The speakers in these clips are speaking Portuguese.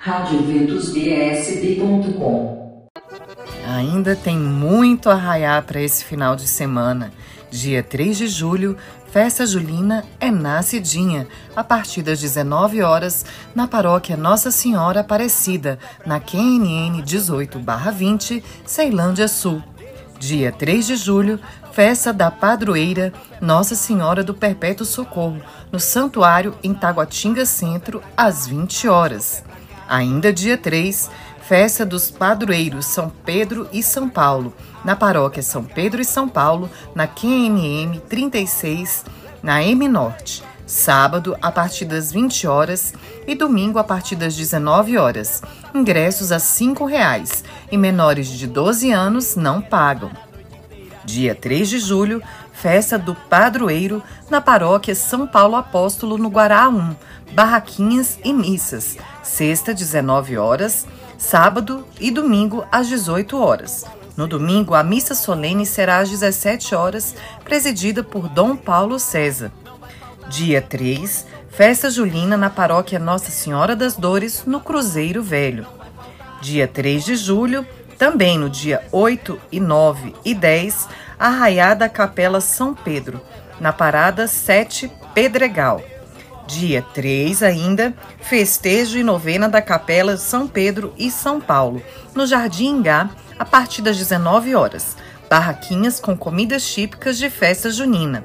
radioventusbsb.com Ainda tem muito a raiar para esse final de semana. Dia 3 de julho, festa julina é nascidinha, a partir das 19 horas, na paróquia Nossa Senhora Aparecida, na QNN 18/20, Ceilândia Sul. Dia 3 de julho, festa da padroeira Nossa Senhora do Perpétuo Socorro, no Santuário em Taguatinga Centro, às 20 horas. Ainda dia 3, festa dos padroeiros São Pedro e São Paulo, na paróquia São Pedro e São Paulo, na QNM 36, na M Norte. Sábado, a partir das 20 horas e domingo, a partir das 19 horas. Ingressos a R$ 5,00 e menores de 12 anos não pagam. Dia 3 de julho, festa do padroeiro na paróquia São Paulo Apóstolo, no Guará 1, barraquinhas e missas. Sexta, 19 horas, sábado e domingo às 18 horas. No domingo, a missa solene será às 17 horas, presidida por Dom Paulo César. Dia 3, festa julina na paróquia Nossa Senhora das Dores, no Cruzeiro Velho. Dia 3 de julho, também no dia 8 e 9 e 10, arraiada Capela São Pedro, na parada 7 Pedregal. Dia 3 ainda, festejo e novena da Capela São Pedro e São Paulo, no Jardim Ingá, a partir das 19 horas. Barraquinhas com comidas típicas de festa junina.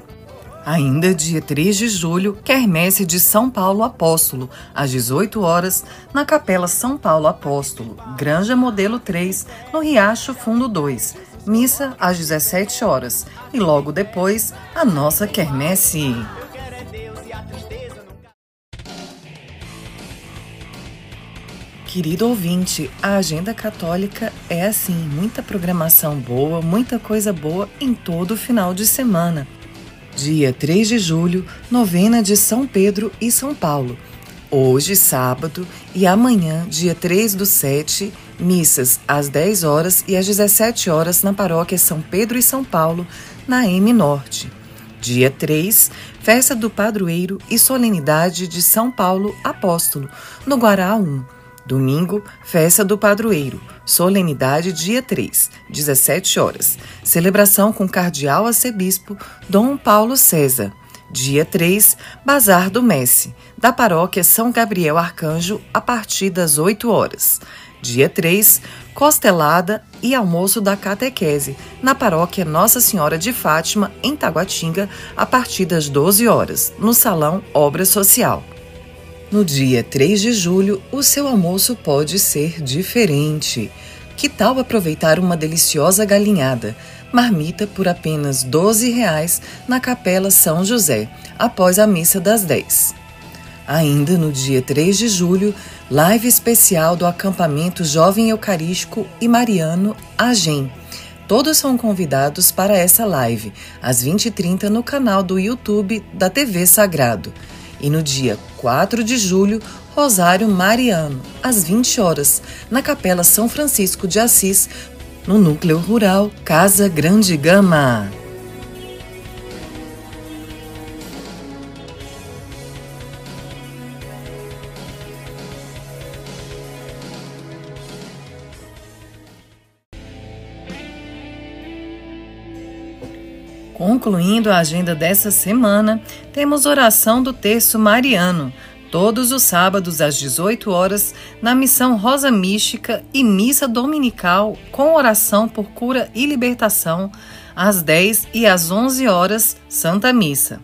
Ainda dia 3 de julho, quermesse de São Paulo Apóstolo, às 18 horas, na Capela São Paulo Apóstolo, Granja Modelo 3, no Riacho Fundo 2. Missa às 17 horas e logo depois a nossa quermesse. Querido ouvinte, a agenda católica é assim, muita programação boa, muita coisa boa em todo final de semana. Dia 3 de julho, novena de São Pedro e São Paulo. Hoje, sábado, e amanhã, dia 3 do 7, missas às 10 horas e às 17 horas na paróquia São Pedro e São Paulo, na M Norte. Dia 3, festa do padroeiro e solenidade de São Paulo Apóstolo, no Guará 1. Domingo, festa do padroeiro. Solenidade dia 3, 17 horas. Celebração com cardeal arcebispo Dom Paulo César. Dia 3, Bazar do Messi, da paróquia São Gabriel Arcanjo, a partir das 8 horas. Dia 3, Costelada e almoço da catequese, na paróquia Nossa Senhora de Fátima, em Taguatinga, a partir das 12 horas, no Salão Obra Social. No dia 3 de julho, o seu almoço pode ser diferente. Que tal aproveitar uma deliciosa galinhada, marmita por apenas 12 reais na Capela São José, após a missa das 10. Ainda no dia 3 de julho, live especial do acampamento Jovem Eucarístico e Mariano Agem. Todos são convidados para essa live, às 20h30 no canal do YouTube da TV Sagrado. E no dia 4 de julho, Rosário Mariano, às 20 horas, na Capela São Francisco de Assis, no núcleo rural Casa Grande Gama. Concluindo a agenda dessa semana, temos oração do terço mariano, todos os sábados às 18 horas, na missão Rosa Mística e missa dominical com oração por cura e libertação, às 10 e às 11 horas, Santa Missa.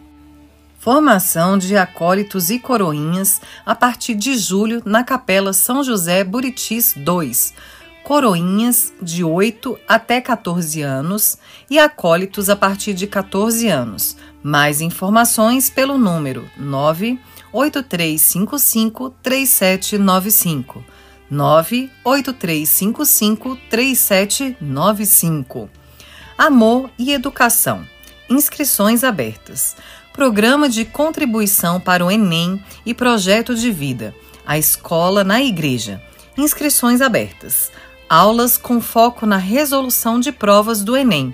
Formação de acólitos e coroinhas a partir de julho na Capela São José Buritis 2 coroinhas de 8 até 14 anos e acólitos a partir de 14 anos. Mais informações pelo número 98355 3795. 98355 3795. Amor e Educação. Inscrições abertas. Programa de contribuição para o Enem e projeto de vida. A escola na igreja. Inscrições abertas aulas com foco na resolução de provas do Enem.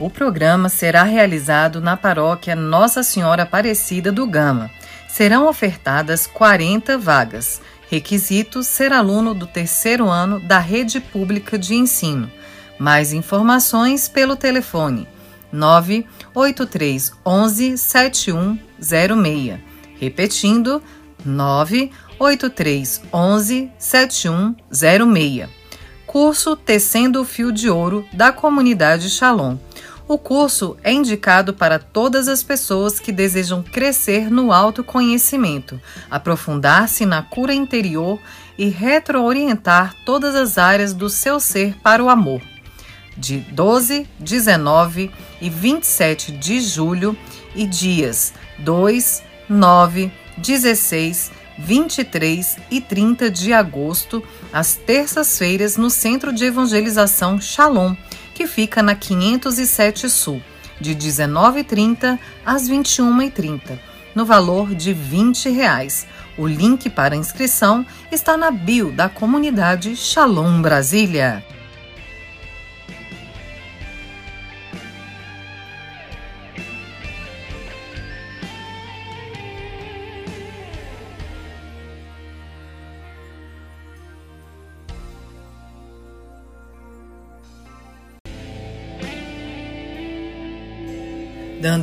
O programa será realizado na paróquia Nossa Senhora Aparecida do Gama. Serão ofertadas 40 vagas. Requisito ser aluno do terceiro ano da rede pública de ensino. Mais informações pelo telefone 983 11 7106. Repetindo, 983 11 7106. Curso Tecendo o Fio de Ouro da comunidade Shalom. O curso é indicado para todas as pessoas que desejam crescer no autoconhecimento, aprofundar-se na cura interior e retroorientar todas as áreas do seu ser para o amor. De 12, 19 e 27 de julho e dias 2, 9, 16, 23 e 30 de agosto, às terças-feiras, no Centro de Evangelização Shalom que fica na 507 Sul, de 19h30 às 21h30, no valor de 20 reais. O link para inscrição está na bio da comunidade Shalom Brasília.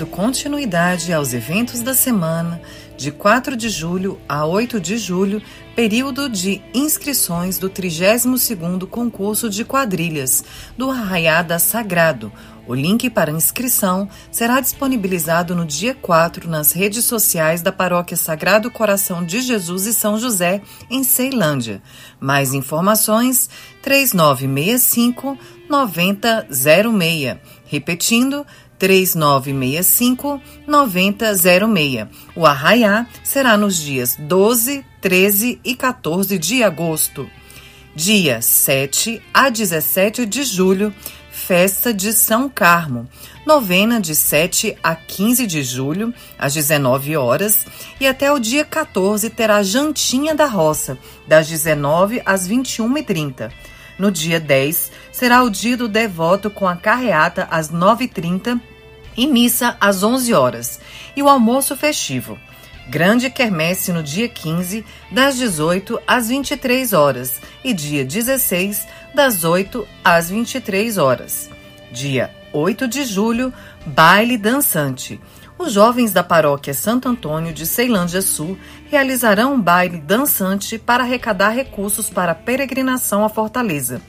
Dando continuidade aos eventos da semana de 4 de julho a 8 de julho, período de inscrições do 32º concurso de quadrilhas do Arraiada Sagrado. O link para inscrição será disponibilizado no dia 4 nas redes sociais da Paróquia Sagrado Coração de Jesus e São José, em Ceilândia. Mais informações: 3965 9006. Repetindo, 3965 9006. O arraiá será nos dias 12, 13 e 14 de agosto. Dia 7 a 17 de julho, festa de São Carmo. Novena de 7 a 15 de julho, às 19 horas, e até o dia 14 terá Jantinha da Roça, das 19 às 21h30. No dia 10, será o dia do devoto com a carreata às 9h30 e missa às 11 horas. E o almoço festivo. Grande quermesse no dia 15, das 18 às 23 horas. E dia 16, das 8 às 23 horas. Dia 8 de julho, baile dançante. Os jovens da paróquia Santo Antônio de Ceilândia Sul realizarão um baile dançante para arrecadar recursos para a peregrinação à Fortaleza.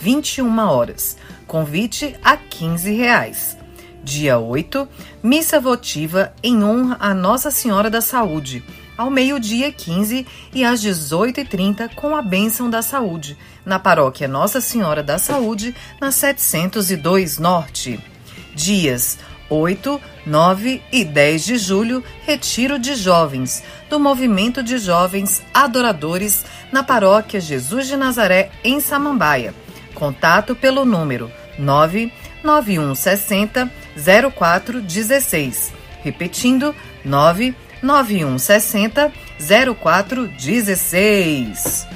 21 horas. Convite a 15 reais. Dia 8, missa votiva em honra a Nossa Senhora da Saúde, ao meio-dia 15 e às 18h30 com a bênção da saúde, na paróquia Nossa Senhora da Saúde, na 702 Norte. Dias 8, 9 e 10 de julho, retiro de jovens, do Movimento de Jovens Adoradores, na paróquia Jesus de Nazaré, em Samambaia. Contato pelo número 99160 0416. Repetindo, 99160 0416.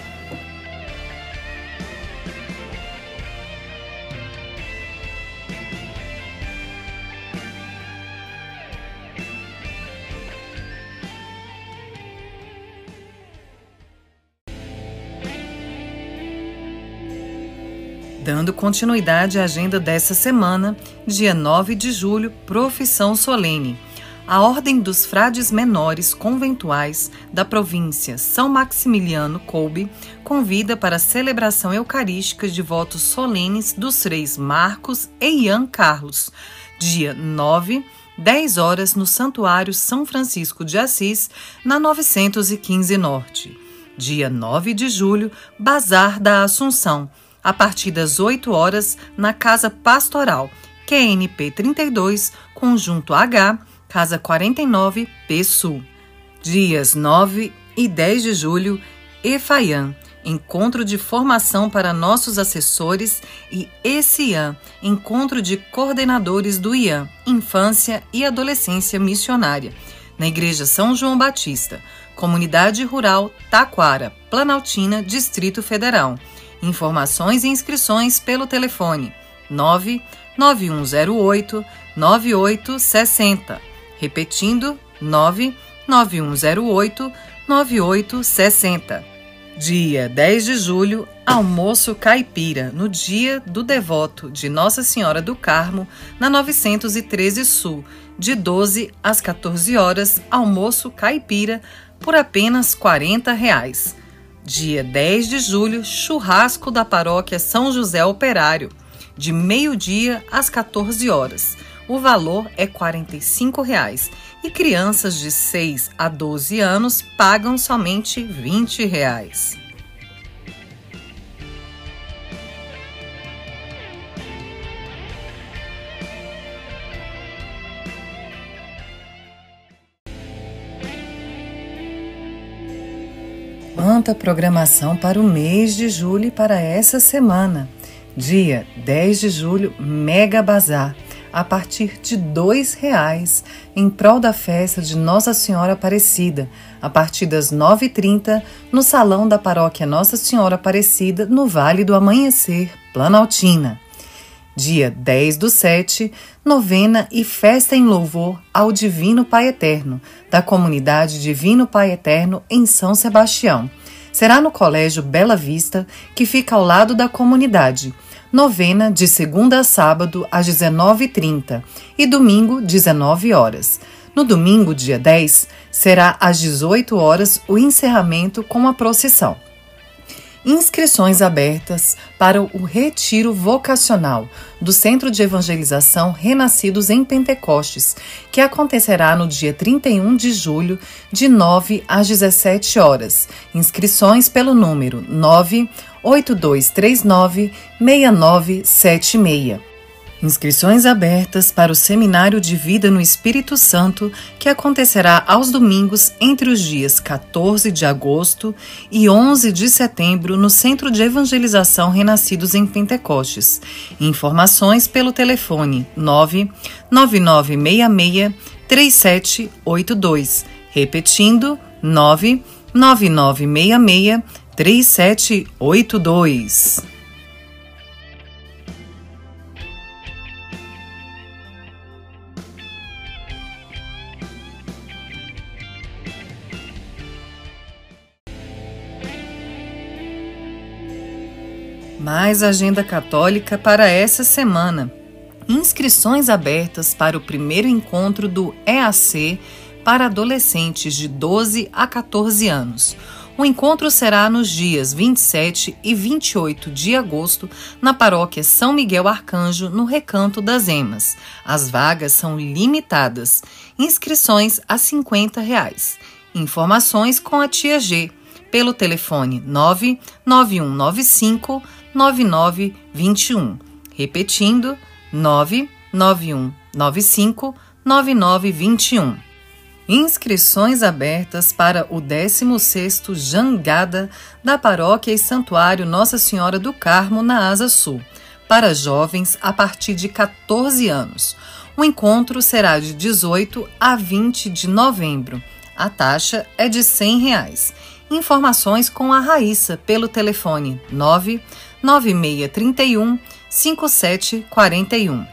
Dando continuidade à agenda dessa semana, dia 9 de julho, profissão solene. A Ordem dos Frades Menores Conventuais da província São Maximiliano Kolbe convida para a celebração eucarística de votos solenes dos reis Marcos e Ian Carlos, dia 9, 10 horas no Santuário São Francisco de Assis, na 915 Norte. Dia 9 de julho, Bazar da Assunção a partir das 8 horas na Casa Pastoral, QNP 32, Conjunto H, Casa 49, P Sul. Dias 9 e 10 de julho, EFAIAN, Encontro de Formação para Nossos Assessores, e ECIAN, Encontro de Coordenadores do IAN, Infância e Adolescência Missionária, na Igreja São João Batista, Comunidade Rural Taquara, Planaltina, Distrito Federal. Informações e inscrições pelo telefone 99108 9860. Repetindo, 99108 9860. Dia 10 de julho, almoço caipira, no dia do devoto de Nossa Senhora do Carmo, na 913 Sul, de 12 às 14 horas, almoço caipira por apenas 40 reais. Dia 10 de julho, churrasco da paróquia São José Operário, de meio-dia às 14 horas. O valor é 45 reais, e crianças de 6 a 12 anos pagam somente 20 reais. Quanta programação para o mês de julho e para essa semana. Dia 10 de julho, Mega Bazar, a partir de R$ reais em prol da festa de Nossa Senhora Aparecida, a partir das 9h30, no Salão da Paróquia Nossa Senhora Aparecida, no Vale do Amanhecer, Planaltina. Dia 10 do 7, novena e festa em louvor ao Divino Pai Eterno, da comunidade Divino Pai Eterno em São Sebastião. Será no Colégio Bela Vista, que fica ao lado da comunidade. Novena de segunda a sábado às 19h30 e domingo, 19 horas. No domingo, dia 10, será às 18 horas o encerramento com a procissão. Inscrições abertas para o Retiro Vocacional do Centro de Evangelização Renascidos em Pentecostes, que acontecerá no dia 31 de julho, de 9 às 17 horas. Inscrições pelo número 98239 6976. Inscrições abertas para o Seminário de Vida no Espírito Santo, que acontecerá aos domingos entre os dias 14 de agosto e 11 de setembro no Centro de Evangelização Renascidos em Pentecostes. Informações pelo telefone 99966 3782. Repetindo, 99966 3782. Mais agenda católica para essa semana. Inscrições abertas para o primeiro encontro do EAC para adolescentes de 12 a 14 anos. O encontro será nos dias 27 e 28 de agosto na paróquia São Miguel Arcanjo, no Recanto das Emas. As vagas são limitadas. Inscrições a 50 reais. Informações com a tia G pelo telefone 99195 9921. Repetindo, 99195 9921. Inscrições abertas para o 16º Jangada da Paróquia e Santuário Nossa Senhora do Carmo na Asa Sul, para jovens a partir de 14 anos. O encontro será de 18 a 20 de novembro. A taxa é de 100 reais. Informações com a Raíssa pelo telefone 9 9631 5741.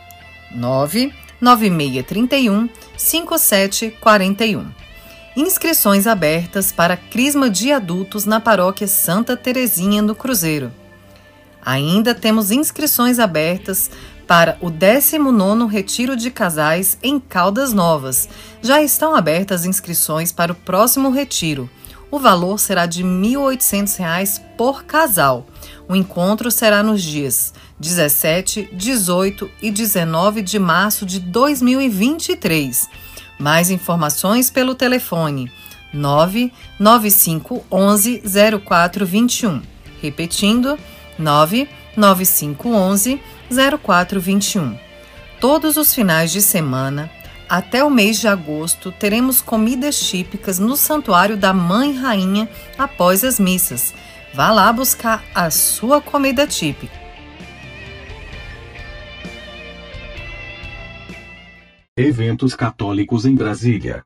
99631 5741. Inscrições abertas para Crisma de Adultos na Paróquia Santa Terezinha no Cruzeiro. Ainda temos inscrições abertas para o 19º Retiro de Casais em Caldas Novas. Já estão abertas inscrições para o próximo retiro. O valor será de R$ 1.800 por casal. O encontro será nos dias 17, 18 e 19 de março de 2023. Mais informações pelo telefone 99511 0421. Repetindo, 99511 0421. Todos os finais de semana, até o mês de agosto, teremos comidas típicas no Santuário da Mãe Rainha após as missas. Vá lá buscar a sua comida típica. Eventos católicos em Brasília.